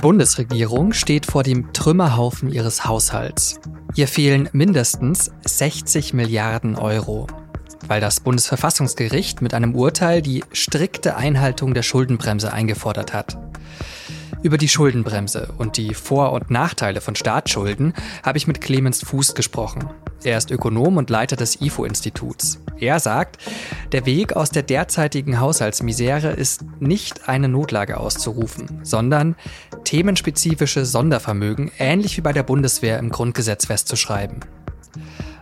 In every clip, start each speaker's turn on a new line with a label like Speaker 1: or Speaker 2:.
Speaker 1: Bundesregierung steht vor dem Trümmerhaufen ihres Haushalts. Ihr fehlen mindestens 60 Milliarden Euro, weil das Bundesverfassungsgericht mit einem Urteil die strikte Einhaltung der Schuldenbremse eingefordert hat. Über die Schuldenbremse und die Vor- und Nachteile von Staatsschulden habe ich mit Clemens Fuß gesprochen. Er ist Ökonom und Leiter des IFO-Instituts. Er sagt, der Weg aus der derzeitigen Haushaltsmisere ist nicht eine Notlage auszurufen, sondern themenspezifische Sondervermögen ähnlich wie bei der Bundeswehr im Grundgesetz festzuschreiben.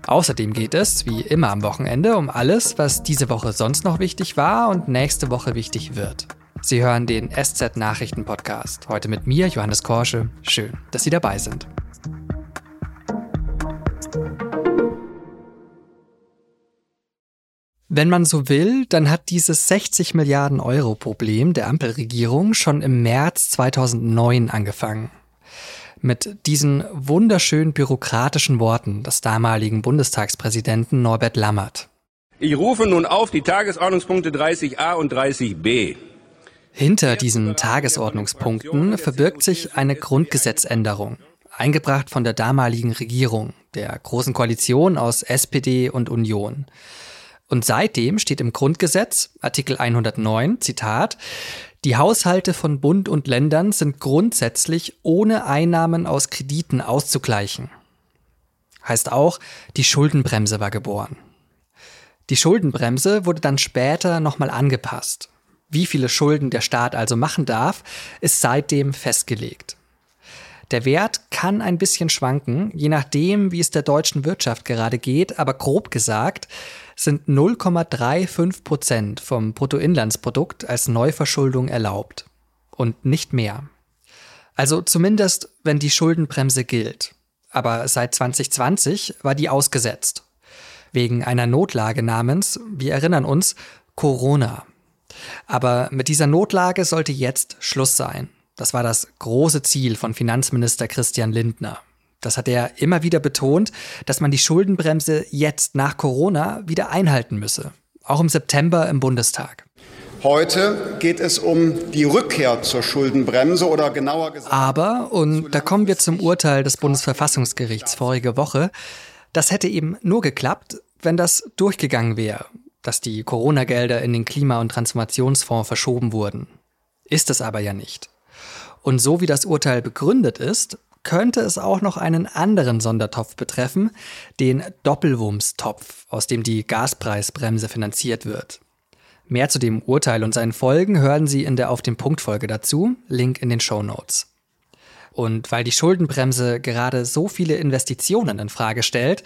Speaker 1: Außerdem geht es, wie immer am Wochenende, um alles, was diese Woche sonst noch wichtig war und nächste Woche wichtig wird. Sie hören den SZ Nachrichten Podcast. Heute mit mir, Johannes Korsche. Schön, dass Sie dabei sind. Wenn man so will, dann hat dieses 60 Milliarden Euro Problem der Ampelregierung schon im März 2009 angefangen. Mit diesen wunderschön bürokratischen Worten des damaligen Bundestagspräsidenten Norbert Lammert.
Speaker 2: Ich rufe nun auf die Tagesordnungspunkte 30a und 30b
Speaker 1: hinter diesen Tagesordnungspunkten verbirgt sich eine Grundgesetzänderung, eingebracht von der damaligen Regierung, der Großen Koalition aus SPD und Union. Und seitdem steht im Grundgesetz, Artikel 109, Zitat, die Haushalte von Bund und Ländern sind grundsätzlich ohne Einnahmen aus Krediten auszugleichen. Heißt auch, die Schuldenbremse war geboren. Die Schuldenbremse wurde dann später nochmal angepasst. Wie viele Schulden der Staat also machen darf, ist seitdem festgelegt. Der Wert kann ein bisschen schwanken, je nachdem, wie es der deutschen Wirtschaft gerade geht, aber grob gesagt sind 0,35 Prozent vom Bruttoinlandsprodukt als Neuverschuldung erlaubt. Und nicht mehr. Also zumindest, wenn die Schuldenbremse gilt. Aber seit 2020 war die ausgesetzt. Wegen einer Notlage namens, wir erinnern uns, Corona. Aber mit dieser Notlage sollte jetzt Schluss sein. Das war das große Ziel von Finanzminister Christian Lindner. Das hat er immer wieder betont, dass man die Schuldenbremse jetzt nach Corona wieder einhalten müsse. Auch im September im Bundestag.
Speaker 3: Heute geht es um die Rückkehr zur Schuldenbremse oder genauer gesagt.
Speaker 1: Aber, und da kommen wir zum Urteil des Bundesverfassungsgerichts vorige Woche, das hätte eben nur geklappt, wenn das durchgegangen wäre dass die Corona-Gelder in den Klima- und Transformationsfonds verschoben wurden. Ist es aber ja nicht. Und so wie das Urteil begründet ist, könnte es auch noch einen anderen Sondertopf betreffen, den Doppelwumms-Topf, aus dem die Gaspreisbremse finanziert wird. Mehr zu dem Urteil und seinen Folgen hören Sie in der Auf dem Punkt Folge dazu, Link in den Show Notes. Und weil die Schuldenbremse gerade so viele Investitionen in Frage stellt,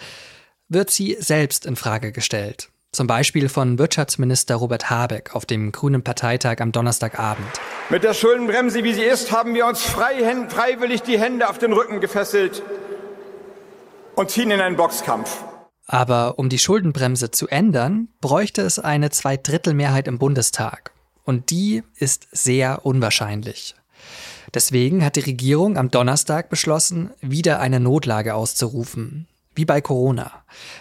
Speaker 1: wird sie selbst in Frage gestellt. Zum Beispiel von Wirtschaftsminister Robert Habeck auf dem Grünen Parteitag am Donnerstagabend.
Speaker 4: Mit der Schuldenbremse, wie sie ist, haben wir uns frei, freiwillig die Hände auf den Rücken gefesselt und ziehen in einen Boxkampf.
Speaker 1: Aber um die Schuldenbremse zu ändern, bräuchte es eine Zweidrittelmehrheit im Bundestag. Und die ist sehr unwahrscheinlich. Deswegen hat die Regierung am Donnerstag beschlossen, wieder eine Notlage auszurufen wie bei Corona.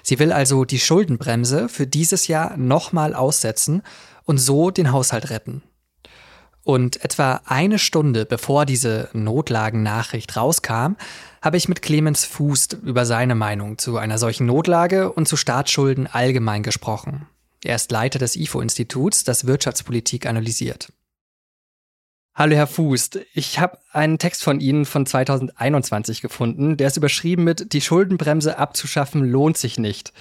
Speaker 1: Sie will also die Schuldenbremse für dieses Jahr nochmal aussetzen und so den Haushalt retten. Und etwa eine Stunde bevor diese Notlagennachricht rauskam, habe ich mit Clemens Fuß über seine Meinung zu einer solchen Notlage und zu Staatsschulden allgemein gesprochen. Er ist Leiter des IFO-Instituts, das Wirtschaftspolitik analysiert. Hallo Herr Fuß, ich habe einen Text von Ihnen von 2021 gefunden, der ist überschrieben mit Die Schuldenbremse abzuschaffen lohnt sich nicht.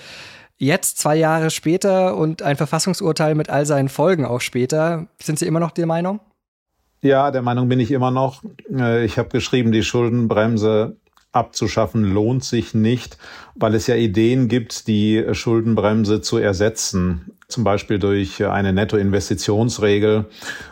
Speaker 1: Jetzt, zwei Jahre später und ein Verfassungsurteil mit all seinen Folgen auch später, sind Sie immer noch der Meinung?
Speaker 5: Ja, der Meinung bin ich immer noch. Äh, ich habe geschrieben, die Schuldenbremse abzuschaffen lohnt sich nicht, weil es ja Ideen gibt, die Schuldenbremse zu ersetzen, zum Beispiel durch eine Nettoinvestitionsregel.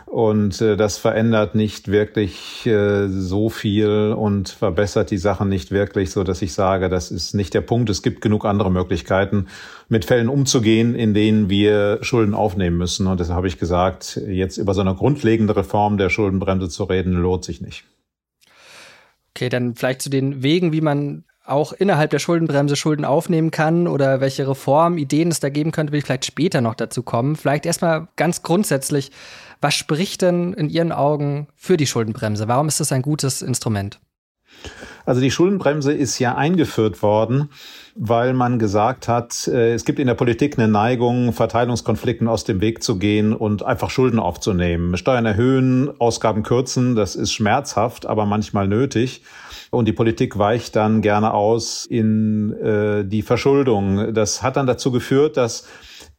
Speaker 5: Und äh, das verändert nicht wirklich äh, so viel und verbessert die Sachen nicht wirklich, so dass ich sage, das ist nicht der Punkt. Es gibt genug andere Möglichkeiten, mit Fällen umzugehen, in denen wir Schulden aufnehmen müssen. Und deshalb habe ich gesagt, jetzt über so eine grundlegende Reform der Schuldenbremse zu reden, lohnt sich nicht.
Speaker 1: Okay, dann vielleicht zu den Wegen, wie man auch innerhalb der Schuldenbremse Schulden aufnehmen kann oder welche Reform, Ideen es da geben könnte, will ich vielleicht später noch dazu kommen. Vielleicht erstmal ganz grundsätzlich, was spricht denn in Ihren Augen für die Schuldenbremse? Warum ist das ein gutes Instrument?
Speaker 5: Also die Schuldenbremse ist ja eingeführt worden, weil man gesagt hat, äh, es gibt in der Politik eine Neigung, Verteilungskonflikten aus dem Weg zu gehen und einfach Schulden aufzunehmen. Steuern erhöhen, Ausgaben kürzen, das ist schmerzhaft, aber manchmal nötig. Und die Politik weicht dann gerne aus in äh, die Verschuldung. Das hat dann dazu geführt, dass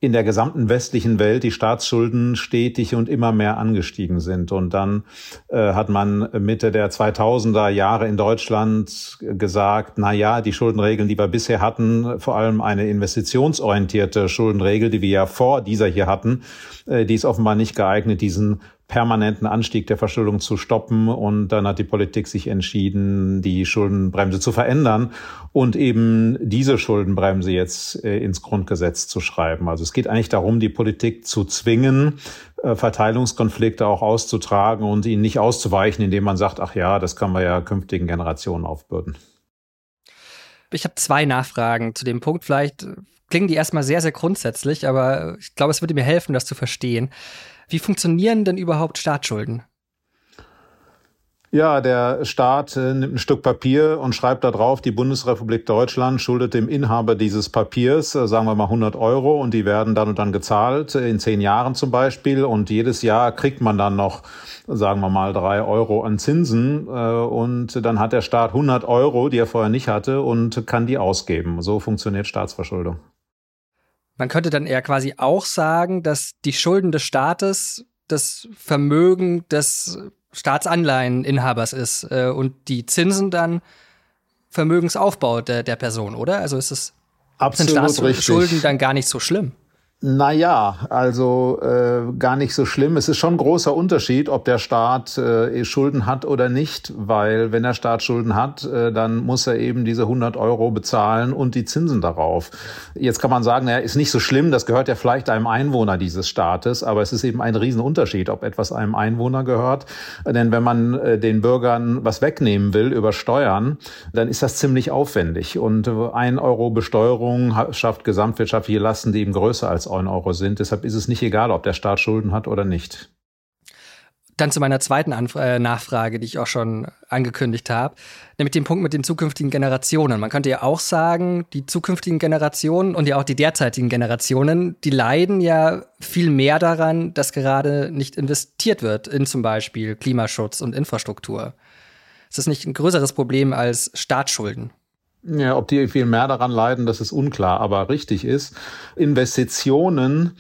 Speaker 5: in der gesamten westlichen Welt die Staatsschulden stetig und immer mehr angestiegen sind. Und dann äh, hat man Mitte der 2000er Jahre in Deutschland gesagt, na ja, die Schuldenregeln, die wir bisher hatten, vor allem eine investitionsorientierte Schuldenregel, die wir ja vor dieser hier hatten, äh, die ist offenbar nicht geeignet, diesen permanenten Anstieg der Verschuldung zu stoppen. Und dann hat die Politik sich entschieden, die Schuldenbremse zu verändern und eben diese Schuldenbremse jetzt äh, ins Grundgesetz zu schreiben. Also es geht eigentlich darum, die Politik zu zwingen, äh, Verteilungskonflikte auch auszutragen und ihnen nicht auszuweichen, indem man sagt, ach ja, das kann man ja künftigen Generationen aufbürden.
Speaker 1: Ich habe zwei Nachfragen zu dem Punkt. Vielleicht klingen die erstmal sehr, sehr grundsätzlich, aber ich glaube, es würde mir helfen, das zu verstehen. Wie funktionieren denn überhaupt Staatsschulden?
Speaker 5: Ja, der Staat äh, nimmt ein Stück Papier und schreibt da drauf, die Bundesrepublik Deutschland schuldet dem Inhaber dieses Papiers, äh, sagen wir mal 100 Euro, und die werden dann und dann gezahlt, äh, in zehn Jahren zum Beispiel. Und jedes Jahr kriegt man dann noch, sagen wir mal, drei Euro an Zinsen. Und dann hat der Staat 100 Euro, die er vorher nicht hatte, und kann die ausgeben. So funktioniert Staatsverschuldung.
Speaker 1: Man könnte dann eher quasi auch sagen, dass die Schulden des Staates das Vermögen des Staatsanleiheninhabers ist äh, und die Zinsen dann Vermögensaufbau der, der Person, oder? Also ist es
Speaker 5: Absolut
Speaker 1: sind Staatsschulden dann gar nicht so schlimm.
Speaker 5: Naja, also äh, gar nicht so schlimm. Es ist schon ein großer Unterschied, ob der Staat äh, Schulden hat oder nicht, weil wenn der Staat Schulden hat, äh, dann muss er eben diese 100 Euro bezahlen und die Zinsen darauf. Jetzt kann man sagen, naja, ist nicht so schlimm, das gehört ja vielleicht einem Einwohner dieses Staates, aber es ist eben ein Riesenunterschied, ob etwas einem Einwohner gehört. Denn wenn man äh, den Bürgern was wegnehmen will über Steuern, dann ist das ziemlich aufwendig. Und ein Euro Besteuerung schafft gesamtwirtschaftliche Lasten, die eben größer als 1 Euro sind. Deshalb ist es nicht egal, ob der Staat Schulden hat oder nicht.
Speaker 1: Dann zu meiner zweiten Anf äh, Nachfrage, die ich auch schon angekündigt habe, nämlich den Punkt mit den zukünftigen Generationen. Man könnte ja auch sagen, die zukünftigen Generationen und ja auch die derzeitigen Generationen, die leiden ja viel mehr daran, dass gerade nicht investiert wird in zum Beispiel Klimaschutz und Infrastruktur. Ist das nicht ein größeres Problem als Staatsschulden?
Speaker 5: Ja, ob die viel mehr daran leiden, das ist unklar. Aber richtig ist, Investitionen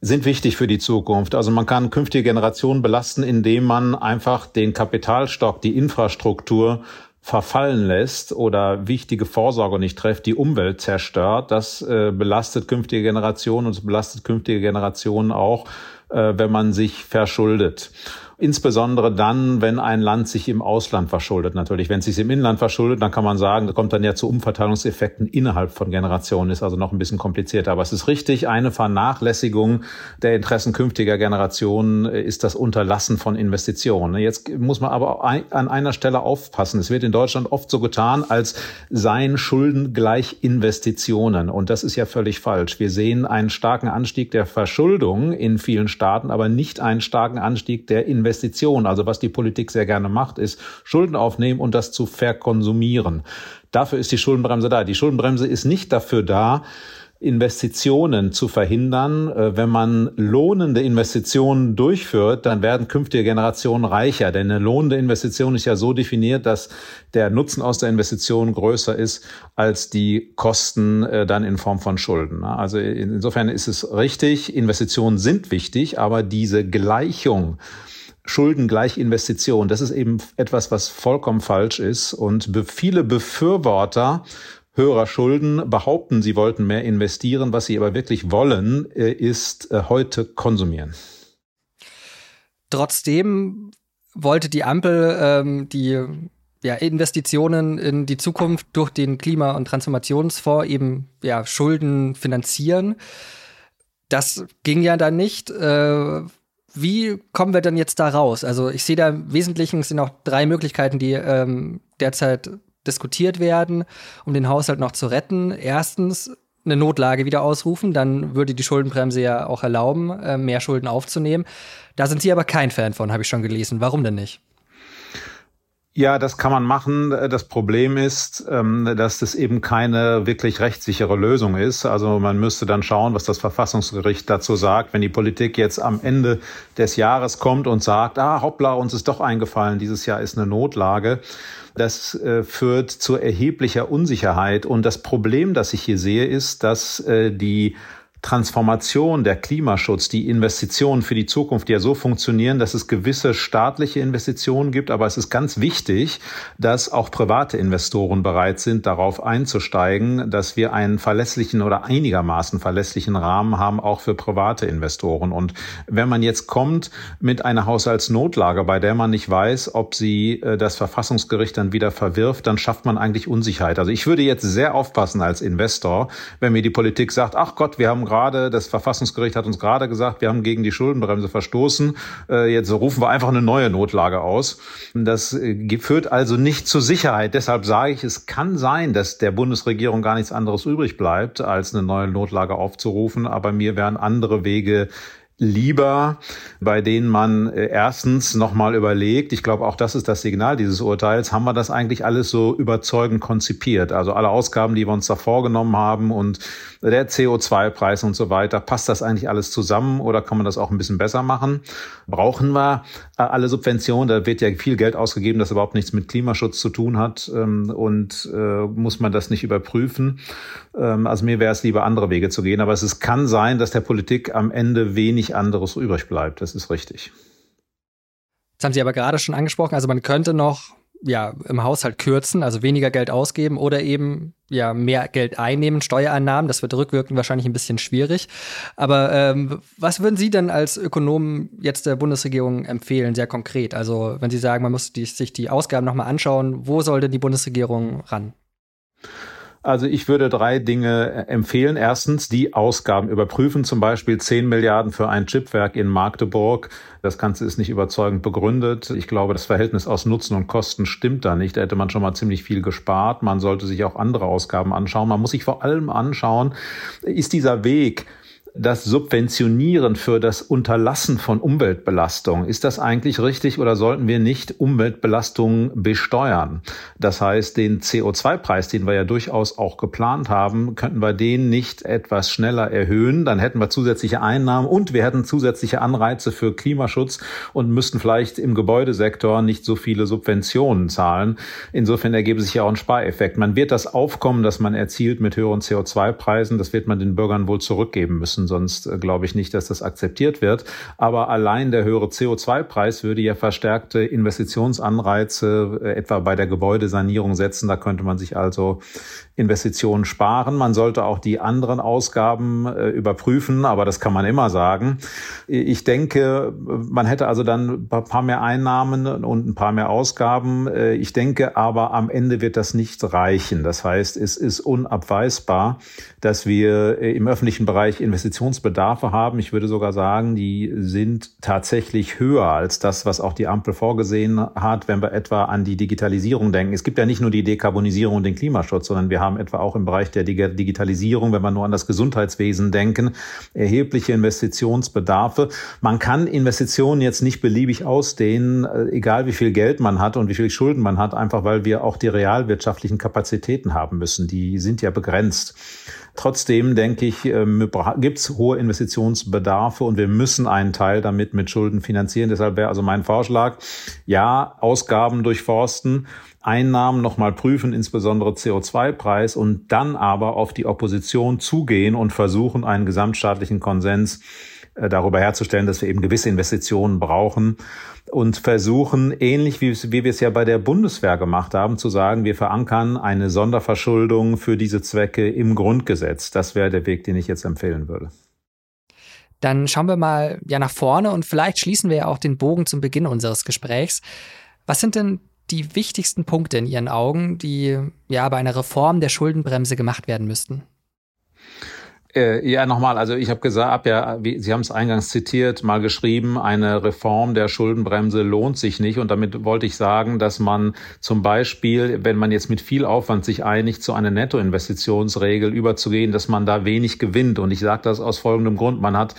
Speaker 5: sind wichtig für die Zukunft. Also man kann künftige Generationen belasten, indem man einfach den Kapitalstock, die Infrastruktur verfallen lässt oder wichtige Vorsorge nicht trifft, die Umwelt zerstört. Das äh, belastet künftige Generationen und es belastet künftige Generationen auch, äh, wenn man sich verschuldet. Insbesondere dann, wenn ein Land sich im Ausland verschuldet. Natürlich, wenn es sich im Inland verschuldet, dann kann man sagen, da kommt dann ja zu Umverteilungseffekten innerhalb von Generationen, ist also noch ein bisschen komplizierter. Aber es ist richtig, eine Vernachlässigung der Interessen künftiger Generationen ist das Unterlassen von Investitionen. Jetzt muss man aber an einer Stelle aufpassen. Es wird in Deutschland oft so getan, als seien Schulden gleich Investitionen. Und das ist ja völlig falsch. Wir sehen einen starken Anstieg der Verschuldung in vielen Staaten, aber nicht einen starken Anstieg der Investitionen. Investition. Also was die Politik sehr gerne macht, ist Schulden aufnehmen und das zu verkonsumieren. Dafür ist die Schuldenbremse da. Die Schuldenbremse ist nicht dafür da, Investitionen zu verhindern. Äh, wenn man lohnende Investitionen durchführt, dann werden künftige Generationen reicher. Denn eine lohnende Investition ist ja so definiert, dass der Nutzen aus der Investition größer ist als die Kosten äh, dann in Form von Schulden. Also insofern ist es richtig, Investitionen sind wichtig, aber diese Gleichung Schulden gleich Investition. Das ist eben etwas, was vollkommen falsch ist. Und viele Befürworter höherer Schulden behaupten, sie wollten mehr investieren. Was sie aber wirklich wollen, äh, ist äh, heute konsumieren.
Speaker 1: Trotzdem wollte die Ampel ähm, die ja, Investitionen in die Zukunft durch den Klima- und Transformationsfonds eben ja, Schulden finanzieren. Das ging ja dann nicht. Äh, wie kommen wir denn jetzt da raus? Also ich sehe da im Wesentlichen sind auch drei Möglichkeiten, die ähm, derzeit diskutiert werden, um den Haushalt noch zu retten. Erstens eine Notlage wieder ausrufen, dann würde die Schuldenbremse ja auch erlauben, äh, mehr Schulden aufzunehmen. Da sind Sie aber kein Fan von, habe ich schon gelesen. Warum denn nicht?
Speaker 5: Ja, das kann man machen. Das Problem ist, ähm, dass das eben keine wirklich rechtssichere Lösung ist. Also man müsste dann schauen, was das Verfassungsgericht dazu sagt, wenn die Politik jetzt am Ende des Jahres kommt und sagt, ah, hoppla, uns ist doch eingefallen, dieses Jahr ist eine Notlage. Das äh, führt zu erheblicher Unsicherheit. Und das Problem, das ich hier sehe, ist, dass äh, die Transformation, der Klimaschutz, die Investitionen für die Zukunft ja so funktionieren, dass es gewisse staatliche Investitionen gibt, aber es ist ganz wichtig, dass auch private Investoren bereit sind, darauf einzusteigen, dass wir einen verlässlichen oder einigermaßen verlässlichen Rahmen haben, auch für private Investoren. Und wenn man jetzt kommt mit einer Haushaltsnotlage, bei der man nicht weiß, ob sie äh, das Verfassungsgericht dann wieder verwirft, dann schafft man eigentlich Unsicherheit. Also ich würde jetzt sehr aufpassen als Investor, wenn mir die Politik sagt, ach Gott, wir haben gerade, das Verfassungsgericht hat uns gerade gesagt, wir haben gegen die Schuldenbremse verstoßen. Äh, jetzt rufen wir einfach eine neue Notlage aus. Das äh, führt also nicht zur Sicherheit. Deshalb sage ich, es kann sein, dass der Bundesregierung gar nichts anderes übrig bleibt, als eine neue Notlage aufzurufen. Aber mir wären andere Wege lieber, bei denen man äh, erstens nochmal überlegt, ich glaube auch das ist das Signal dieses Urteils, haben wir das eigentlich alles so überzeugend konzipiert? Also alle Ausgaben, die wir uns da vorgenommen haben und der CO2-Preis und so weiter, passt das eigentlich alles zusammen oder kann man das auch ein bisschen besser machen? Brauchen wir äh, alle Subventionen? Da wird ja viel Geld ausgegeben, das überhaupt nichts mit Klimaschutz zu tun hat ähm, und äh, muss man das nicht überprüfen? Ähm, also mir wäre es lieber, andere Wege zu gehen, aber es kann sein, dass der Politik am Ende wenig wenig anderes übrig bleibt. Das ist richtig.
Speaker 1: Das haben Sie aber gerade schon angesprochen. Also man könnte noch ja, im Haushalt kürzen, also weniger Geld ausgeben oder eben ja mehr Geld einnehmen, Steuereinnahmen. Das wird rückwirkend wahrscheinlich ein bisschen schwierig. Aber ähm, was würden Sie denn als Ökonomen jetzt der Bundesregierung empfehlen, sehr konkret? Also wenn Sie sagen, man muss die, sich die Ausgaben nochmal anschauen, wo soll denn die Bundesregierung ran?
Speaker 5: Also ich würde drei Dinge empfehlen. Erstens die Ausgaben überprüfen, zum Beispiel 10 Milliarden für ein Chipwerk in Magdeburg. Das Ganze ist nicht überzeugend begründet. Ich glaube, das Verhältnis aus Nutzen und Kosten stimmt da nicht. Da hätte man schon mal ziemlich viel gespart. Man sollte sich auch andere Ausgaben anschauen. Man muss sich vor allem anschauen, ist dieser Weg, das Subventionieren für das Unterlassen von Umweltbelastung, ist das eigentlich richtig oder sollten wir nicht Umweltbelastungen besteuern? Das heißt, den CO2-Preis, den wir ja durchaus auch geplant haben, könnten wir den nicht etwas schneller erhöhen. Dann hätten wir zusätzliche Einnahmen und wir hätten zusätzliche Anreize für Klimaschutz und müssten vielleicht im Gebäudesektor nicht so viele Subventionen zahlen. Insofern ergebe sich ja auch ein Spareffekt. Man wird das Aufkommen, das man erzielt mit höheren CO2-Preisen, das wird man den Bürgern wohl zurückgeben müssen müssen, sonst äh, glaube ich nicht, dass das akzeptiert wird. Aber allein der höhere CO2-Preis würde ja verstärkte Investitionsanreize äh, etwa bei der Gebäudesanierung setzen. Da könnte man sich also Investitionen sparen. Man sollte auch die anderen Ausgaben äh, überprüfen, aber das kann man immer sagen. Ich denke, man hätte also dann ein paar mehr Einnahmen und ein paar mehr Ausgaben. Äh, ich denke aber, am Ende wird das nicht reichen. Das heißt, es ist unabweisbar, dass wir äh, im öffentlichen Bereich Investitionsbedarfe haben. Ich würde sogar sagen, die sind tatsächlich höher als das, was auch die Ampel vorgesehen hat, wenn wir etwa an die Digitalisierung denken. Es gibt ja nicht nur die Dekarbonisierung und den Klimaschutz, sondern wir haben etwa auch im Bereich der Digitalisierung, wenn wir nur an das Gesundheitswesen denken, erhebliche Investitionsbedarfe. Man kann Investitionen jetzt nicht beliebig ausdehnen, äh, egal wie viel Geld man hat und wie viel Schulden man hat, einfach weil wir auch die realwirtschaftlichen Kapazitäten haben müssen. Die sind ja begrenzt. Trotzdem denke ich, ähm, gibt es hohe Investitionsbedarfe und wir müssen einen Teil damit mit Schulden finanzieren. Deshalb wäre also mein Vorschlag, ja, Ausgaben durchforsten, Einnahmen nochmal prüfen, insbesondere CO2-Preis und dann aber auf die Opposition zugehen und versuchen, einen gesamtstaatlichen Konsens äh, darüber herzustellen, dass wir eben gewisse Investitionen brauchen und versuchen, ähnlich wie, wie wir es ja bei der Bundeswehr gemacht haben, zu sagen, wir verankern eine Sonderverschuldung für diese Zwecke im Grundgesetz. Das wäre der Weg, den ich jetzt empfehlen würde.
Speaker 1: Dann schauen wir mal ja nach vorne und vielleicht schließen wir ja auch den Bogen zum Beginn unseres Gesprächs. Was sind denn die wichtigsten Punkte in Ihren Augen, die ja bei einer Reform der Schuldenbremse gemacht werden müssten?
Speaker 5: Äh, ja, nochmal, also ich habe gesagt, hab ja, wie, Sie haben es eingangs zitiert, mal geschrieben, eine Reform der Schuldenbremse lohnt sich nicht. Und damit wollte ich sagen, dass man zum Beispiel, wenn man jetzt mit viel Aufwand sich einigt, zu einer Nettoinvestitionsregel überzugehen, dass man da wenig gewinnt. Und ich sage das aus folgendem Grund. Man hat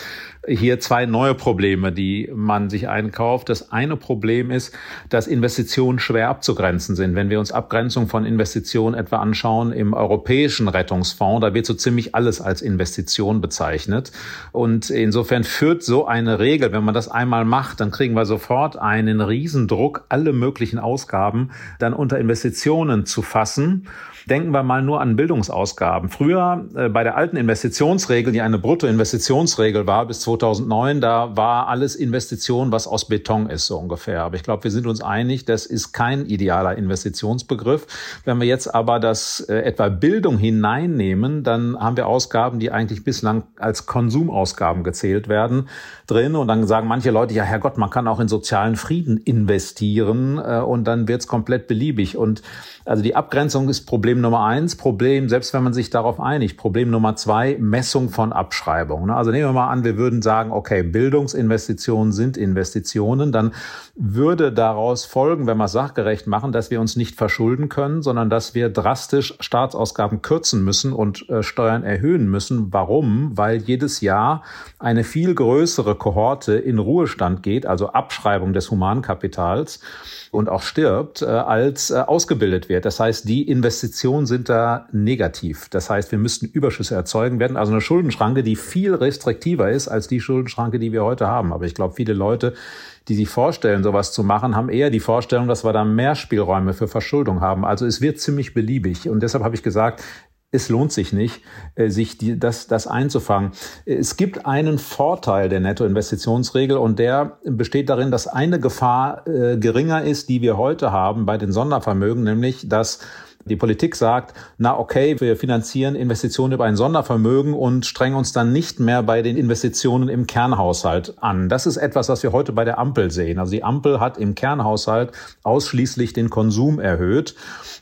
Speaker 5: hier zwei neue Probleme, die man sich einkauft. Das eine Problem ist, dass Investitionen schwer abzugrenzen sind. Wenn wir uns Abgrenzung von Investitionen etwa anschauen im europäischen Rettungsfonds, da wird so ziemlich alles als Investition bezeichnet. Und insofern führt so eine Regel, wenn man das einmal macht, dann kriegen wir sofort einen Riesendruck, alle möglichen Ausgaben dann unter Investitionen zu fassen. Denken wir mal nur an Bildungsausgaben. Früher äh, bei der alten Investitionsregel, die eine Bruttoinvestitionsregel war bis 2009, da war alles Investition, was aus Beton ist, so ungefähr. Aber ich glaube, wir sind uns einig, das ist kein idealer Investitionsbegriff. Wenn wir jetzt aber das äh, etwa Bildung hineinnehmen, dann haben wir Ausgaben, die eigentlich bislang als Konsumausgaben gezählt werden, drin. Und dann sagen manche Leute, ja, Herrgott, man kann auch in sozialen Frieden investieren äh, und dann wird's komplett beliebig. Und also die Abgrenzung ist Problem Nummer eins. Problem, selbst wenn man sich darauf einigt, Problem Nummer zwei, Messung von Abschreibung. Also nehmen wir mal an, wir würden sagen, okay, Bildungsinvestitionen sind Investitionen, dann würde daraus folgen, wenn wir es sachgerecht machen, dass wir uns nicht verschulden können, sondern dass wir drastisch Staatsausgaben kürzen müssen und äh, Steuern erhöhen müssen. Warum? Weil jedes Jahr eine viel größere Kohorte in Ruhestand geht, also Abschreibung des Humankapitals und auch stirbt, äh, als äh, ausgebildet wird. Das heißt, die Investitionen sind da negativ. Das heißt, wir müssten Überschüsse erzeugen werden. Also eine Schuldenschranke, die viel restriktiver ist als die Schuldenschranke, die wir heute haben. Aber ich glaube, viele Leute, die sich vorstellen, sowas zu machen, haben eher die Vorstellung, dass wir da mehr Spielräume für Verschuldung haben. Also es wird ziemlich beliebig. Und deshalb habe ich gesagt, es lohnt sich nicht, äh, sich die, das, das einzufangen. Es gibt einen Vorteil der Nettoinvestitionsregel und der besteht darin, dass eine Gefahr äh, geringer ist, die wir heute haben bei den Sondervermögen, nämlich dass die Politik sagt, na okay, wir finanzieren Investitionen über ein Sondervermögen und strengen uns dann nicht mehr bei den Investitionen im Kernhaushalt an. Das ist etwas, was wir heute bei der Ampel sehen. Also die Ampel hat im Kernhaushalt ausschließlich den Konsum erhöht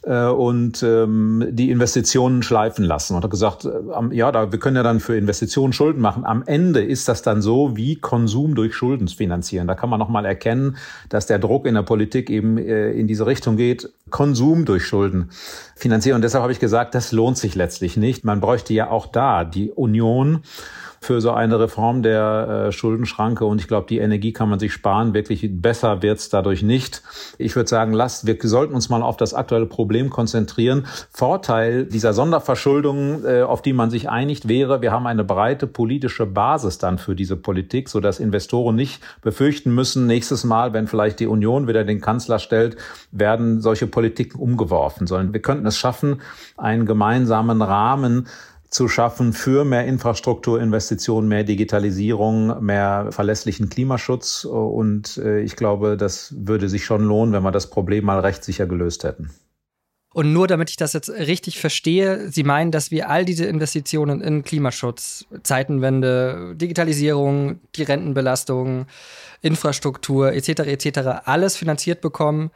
Speaker 5: äh, und ähm, die Investitionen schleifen lassen und hat gesagt, äh, ja, da, wir können ja dann für Investitionen Schulden machen. Am Ende ist das dann so wie Konsum durch Schulden finanzieren. Da kann man nochmal erkennen, dass der Druck in der Politik eben äh, in diese Richtung geht, Konsum durch Schulden finanzieren. Und deshalb habe ich gesagt, das lohnt sich letztlich nicht. Man bräuchte ja auch da die Union für so eine Reform der äh, Schuldenschranke und ich glaube, die Energie kann man sich sparen. Wirklich besser wird's dadurch nicht. Ich würde sagen, lasst, wir sollten uns mal auf das aktuelle Problem konzentrieren. Vorteil dieser Sonderverschuldung, äh, auf die man sich einigt, wäre, wir haben eine breite politische Basis dann für diese Politik, sodass Investoren nicht befürchten müssen, nächstes Mal, wenn vielleicht die Union wieder den Kanzler stellt, werden solche Politiken umgeworfen, sondern wir könnten es schaffen, einen gemeinsamen Rahmen zu schaffen für mehr Infrastrukturinvestitionen, mehr Digitalisierung, mehr verlässlichen Klimaschutz. Und äh, ich glaube, das würde sich schon lohnen, wenn wir das Problem mal rechtssicher gelöst hätten.
Speaker 1: Und nur damit ich das jetzt richtig verstehe, Sie meinen, dass wir all diese Investitionen in Klimaschutz, Zeitenwende, Digitalisierung, die Rentenbelastung, Infrastruktur etc. etc. alles finanziert bekommen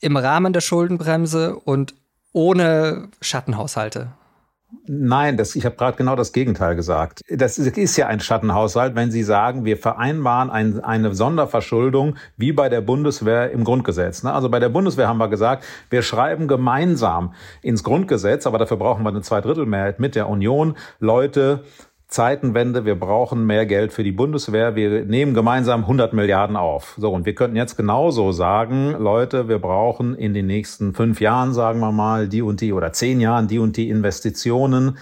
Speaker 1: im Rahmen der Schuldenbremse und ohne Schattenhaushalte.
Speaker 5: Nein, das, ich habe gerade genau das Gegenteil gesagt. Das ist ja ein Schattenhaushalt, wenn Sie sagen, wir vereinbaren ein, eine Sonderverschuldung wie bei der Bundeswehr im Grundgesetz. Ne? Also bei der Bundeswehr haben wir gesagt, wir schreiben gemeinsam ins Grundgesetz, aber dafür brauchen wir eine Zweidrittelmehrheit mit der Union, Leute, Zeitenwende, wir brauchen mehr Geld für die Bundeswehr, wir nehmen gemeinsam 100 Milliarden auf. So, und wir könnten jetzt genauso sagen, Leute, wir brauchen in den nächsten fünf Jahren, sagen wir mal, die und die oder zehn Jahren die und die Investitionen.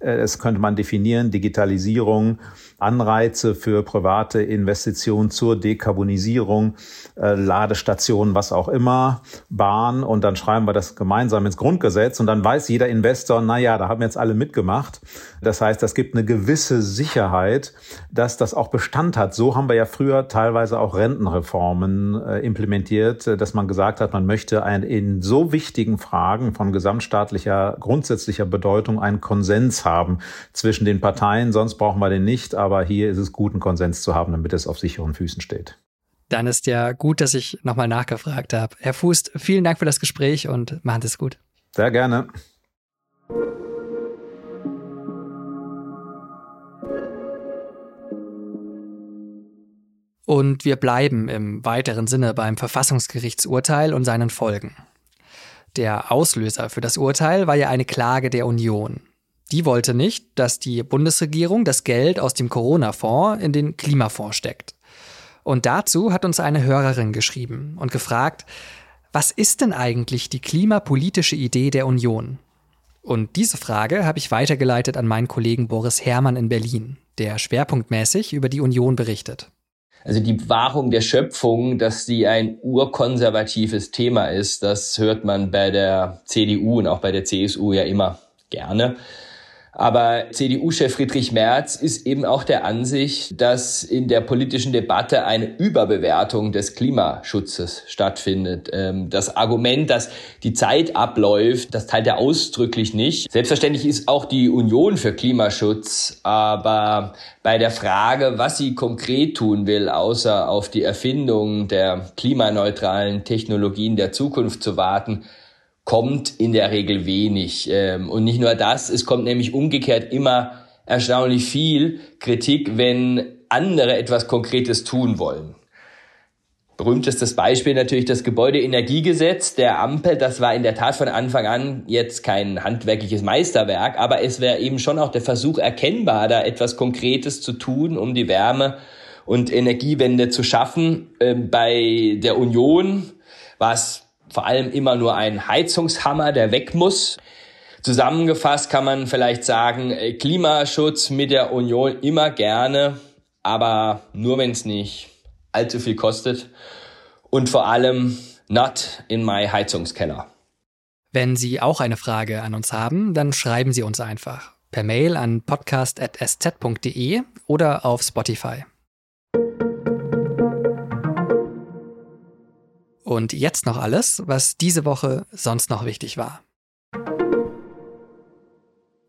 Speaker 5: Äh, es könnte man definieren, Digitalisierung, Anreize für private Investitionen zur Dekarbonisierung, äh, Ladestationen, was auch immer, Bahn und dann schreiben wir das gemeinsam ins Grundgesetz und dann weiß jeder Investor, na ja, da haben jetzt alle mitgemacht. Das heißt, das gibt eine gewisse Sicherheit, dass das auch Bestand hat. So haben wir ja früher teilweise auch Rentenreformen äh, implementiert, äh, dass man gesagt hat, man möchte ein, in so wichtigen Fragen von gesamtstaatlicher, grundsätzlicher Bedeutung einen Konsens haben zwischen den Parteien, sonst brauchen wir den nicht, aber hier ist es gut, einen Konsens zu haben, damit es auf sicheren Füßen steht.
Speaker 1: Dann ist ja gut, dass ich nochmal nachgefragt habe. Herr Fuß, vielen Dank für das Gespräch und machen Sie es gut.
Speaker 5: Sehr gerne.
Speaker 1: Und wir bleiben im weiteren Sinne beim Verfassungsgerichtsurteil und seinen Folgen. Der Auslöser für das Urteil war ja eine Klage der Union. Die wollte nicht, dass die Bundesregierung das Geld aus dem Corona-Fonds in den Klimafonds steckt. Und dazu hat uns eine Hörerin geschrieben und gefragt, was ist denn eigentlich die klimapolitische Idee der Union? Und diese Frage habe ich weitergeleitet an meinen Kollegen Boris Herrmann in Berlin, der schwerpunktmäßig über die Union berichtet.
Speaker 6: Also die Wahrung der Schöpfung, dass sie ein urkonservatives Thema ist, das hört man bei der CDU und auch bei der CSU ja immer gerne. Aber CDU-Chef Friedrich Merz ist eben auch der Ansicht, dass in der politischen Debatte eine Überbewertung des Klimaschutzes stattfindet. Ähm, das Argument, dass die Zeit abläuft, das teilt er ausdrücklich nicht. Selbstverständlich ist auch die Union für Klimaschutz, aber bei der Frage, was sie konkret tun will, außer auf die Erfindung der klimaneutralen Technologien der Zukunft zu warten, kommt in der Regel wenig. Ähm, und nicht nur das, es kommt nämlich umgekehrt immer erstaunlich viel Kritik, wenn andere etwas Konkretes tun wollen. Berühmtestes Beispiel natürlich das Gebäudeenergiegesetz der Ampel. Das war in der Tat von Anfang an jetzt kein handwerkliches Meisterwerk, aber es wäre eben schon auch der Versuch erkennbar, da etwas Konkretes zu tun, um die Wärme- und Energiewende zu schaffen. Ähm, bei der Union war es vor allem immer nur ein Heizungshammer, der weg muss. Zusammengefasst kann man vielleicht sagen, äh, Klimaschutz mit der Union immer gerne, aber nur wenn es nicht allzu viel kostet und vor allem not in my Heizungskeller.
Speaker 1: Wenn Sie auch eine Frage an uns haben, dann schreiben Sie uns einfach per Mail an podcast.sz.de oder auf Spotify. Und jetzt noch alles, was diese Woche sonst noch wichtig war.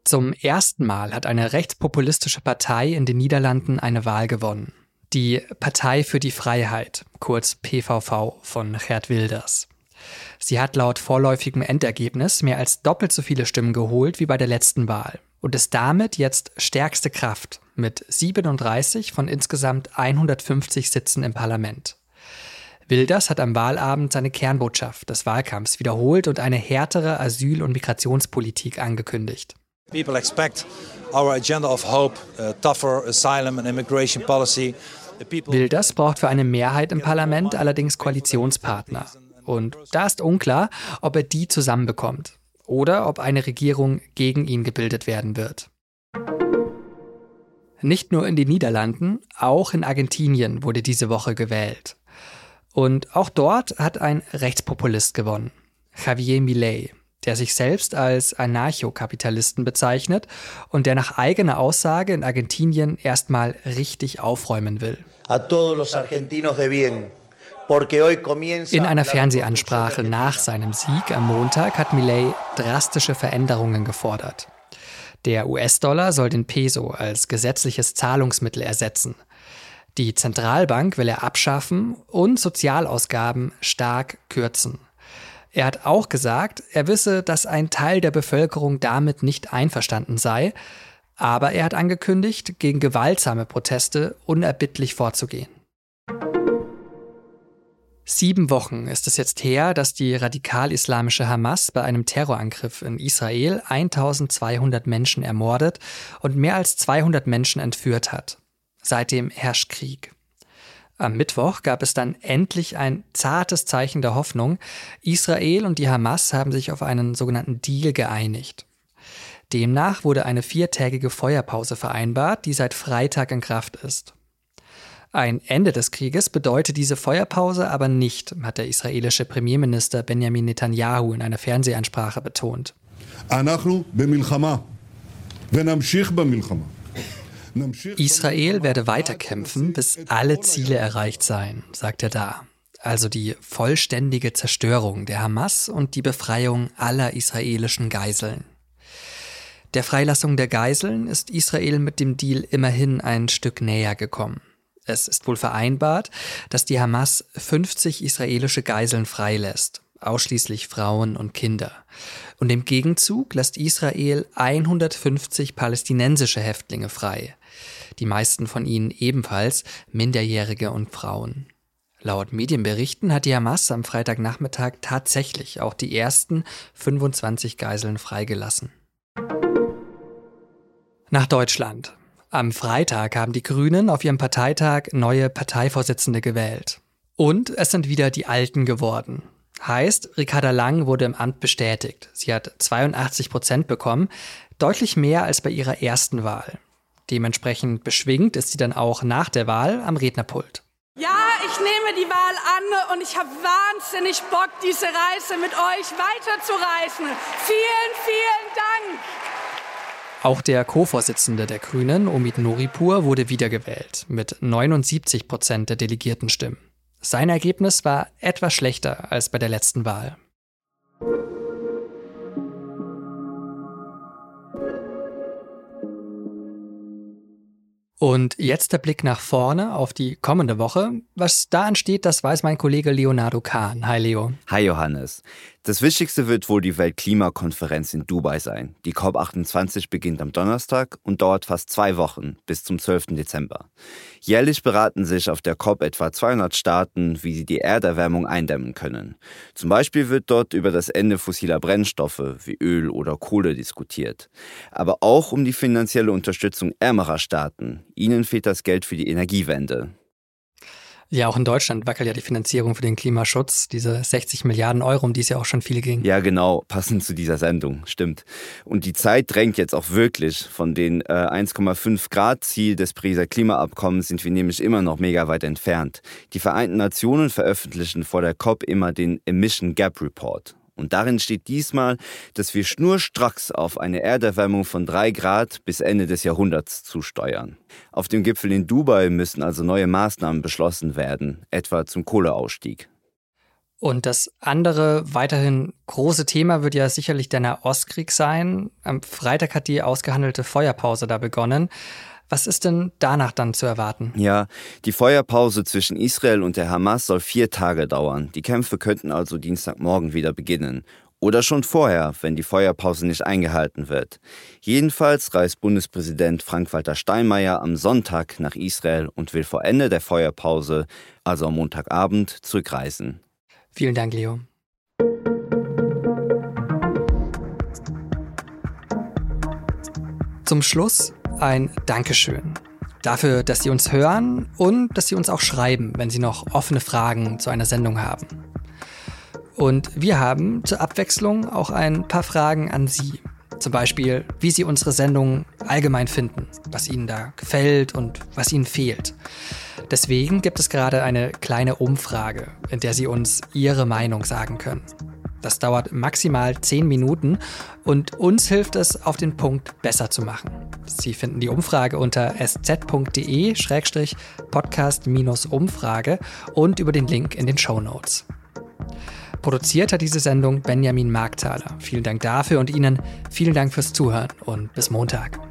Speaker 1: Zum ersten Mal hat eine rechtspopulistische Partei in den Niederlanden eine Wahl gewonnen. Die Partei für die Freiheit, kurz PVV von Gerd Wilders. Sie hat laut vorläufigem Endergebnis mehr als doppelt so viele Stimmen geholt wie bei der letzten Wahl und ist damit jetzt stärkste Kraft mit 37 von insgesamt 150 Sitzen im Parlament. Wilders hat am Wahlabend seine Kernbotschaft des Wahlkampfs wiederholt und eine härtere Asyl- und Migrationspolitik angekündigt. People expect our agenda of hope, uh, tougher asylum and immigration policy. Wilders braucht für eine Mehrheit im Parlament allerdings Koalitionspartner. Und da ist unklar, ob er die zusammenbekommt oder ob eine Regierung gegen ihn gebildet werden wird. Nicht nur in den Niederlanden, auch in Argentinien wurde diese Woche gewählt. Und auch dort hat ein Rechtspopulist gewonnen, Javier Milei, der sich selbst als Anarchokapitalisten bezeichnet und der nach eigener Aussage in Argentinien erstmal richtig aufräumen will. In einer Fernsehansprache nach seinem Sieg am Montag hat Milei drastische Veränderungen gefordert. Der US-Dollar soll den Peso als gesetzliches Zahlungsmittel ersetzen. Die Zentralbank will er abschaffen und Sozialausgaben stark kürzen. Er hat auch gesagt, er wisse, dass ein Teil der Bevölkerung damit nicht einverstanden sei, aber er hat angekündigt, gegen gewaltsame Proteste unerbittlich vorzugehen. Sieben Wochen ist es jetzt her, dass die radikal-islamische Hamas bei einem Terrorangriff in Israel 1200 Menschen ermordet und mehr als 200 Menschen entführt hat. Seitdem herrscht Krieg. Am Mittwoch gab es dann endlich ein zartes Zeichen der Hoffnung. Israel und die Hamas haben sich auf einen sogenannten Deal geeinigt. Demnach wurde eine viertägige Feuerpause vereinbart, die seit Freitag in Kraft ist. Ein Ende des Krieges bedeutet diese Feuerpause aber nicht, hat der israelische Premierminister Benjamin Netanyahu in einer Fernsehansprache betont. Israel werde weiterkämpfen, bis alle Ziele erreicht seien, sagt er da. Also die vollständige Zerstörung der Hamas und die Befreiung aller israelischen Geiseln. Der Freilassung der Geiseln ist Israel mit dem Deal immerhin ein Stück näher gekommen. Es ist wohl vereinbart, dass die Hamas 50 israelische Geiseln freilässt, ausschließlich Frauen und Kinder. Und im Gegenzug lässt Israel 150 palästinensische Häftlinge frei, Die meisten von ihnen ebenfalls Minderjährige und Frauen. Laut Medienberichten hat die Hamas am Freitagnachmittag tatsächlich auch die ersten 25 Geiseln freigelassen. Nach Deutschland. Am Freitag haben die Grünen auf ihrem Parteitag neue Parteivorsitzende gewählt. Und es sind wieder die Alten geworden. Heißt, Ricarda Lang wurde im Amt bestätigt. Sie hat 82 Prozent bekommen, deutlich mehr als bei ihrer ersten Wahl. Dementsprechend beschwingt ist sie dann auch nach der Wahl am Rednerpult.
Speaker 7: Ja, ich nehme die Wahl an und ich habe wahnsinnig Bock, diese Reise mit euch weiterzureißen. Vielen, vielen Dank.
Speaker 1: Auch der Co-Vorsitzende der Grünen, Omid Noripur, wurde wiedergewählt mit 79 Prozent der Delegiertenstimmen. Sein Ergebnis war etwas schlechter als bei der letzten Wahl. Und jetzt der Blick nach vorne auf die kommende Woche. Was da ansteht, das weiß mein Kollege Leonardo Kahn. Hi Leo.
Speaker 8: Hi Johannes. Das Wichtigste wird wohl die Weltklimakonferenz in Dubai sein. Die COP28 beginnt am Donnerstag und dauert fast zwei Wochen bis zum 12. Dezember. Jährlich beraten sich auf der COP etwa 200 Staaten, wie sie die Erderwärmung eindämmen können. Zum Beispiel wird dort über das Ende fossiler Brennstoffe wie Öl oder Kohle diskutiert. Aber auch um die finanzielle Unterstützung ärmerer Staaten. Ihnen fehlt das Geld für die Energiewende.
Speaker 1: Ja, auch in Deutschland wackelt ja die Finanzierung für den Klimaschutz, diese 60 Milliarden Euro, um die es ja auch schon viel ging.
Speaker 8: Ja, genau, passend zu dieser Sendung, stimmt. Und die Zeit drängt jetzt auch wirklich. Von den äh, 1,5 Grad Ziel des Pariser Klimaabkommens sind wir nämlich immer noch mega weit entfernt. Die Vereinten Nationen veröffentlichen vor der COP immer den Emission Gap Report. Und darin steht diesmal, dass wir schnurstracks auf eine Erderwärmung von drei Grad bis Ende des Jahrhunderts zusteuern. Auf dem Gipfel in Dubai müssen also neue Maßnahmen beschlossen werden, etwa zum Kohleausstieg.
Speaker 1: Und das andere weiterhin große Thema wird ja sicherlich der Nahostkrieg sein. Am Freitag hat die ausgehandelte Feuerpause da begonnen. Was ist denn danach dann zu erwarten?
Speaker 8: Ja, die Feuerpause zwischen Israel und der Hamas soll vier Tage dauern. Die Kämpfe könnten also Dienstagmorgen wieder beginnen. Oder schon vorher, wenn die Feuerpause nicht eingehalten wird. Jedenfalls reist Bundespräsident Frank-Walter Steinmeier am Sonntag nach Israel und will vor Ende der Feuerpause, also am Montagabend, zurückreisen.
Speaker 1: Vielen Dank, Leo. Zum Schluss ein Dankeschön. Dafür, dass Sie uns hören und dass Sie uns auch schreiben, wenn Sie noch offene Fragen zu einer Sendung haben. Und wir haben zur Abwechslung auch ein paar Fragen an Sie. Zum Beispiel, wie Sie unsere Sendung allgemein finden, was Ihnen da gefällt und was Ihnen fehlt. Deswegen gibt es gerade eine kleine Umfrage, in der Sie uns Ihre Meinung sagen können. Das dauert maximal 10 Minuten und uns hilft es, auf den Punkt besser zu machen. Sie finden die Umfrage unter sz.de-podcast-umfrage und über den Link in den Show Notes. Produziert hat diese Sendung Benjamin Markthaler. Vielen Dank dafür und Ihnen vielen Dank fürs Zuhören und bis Montag.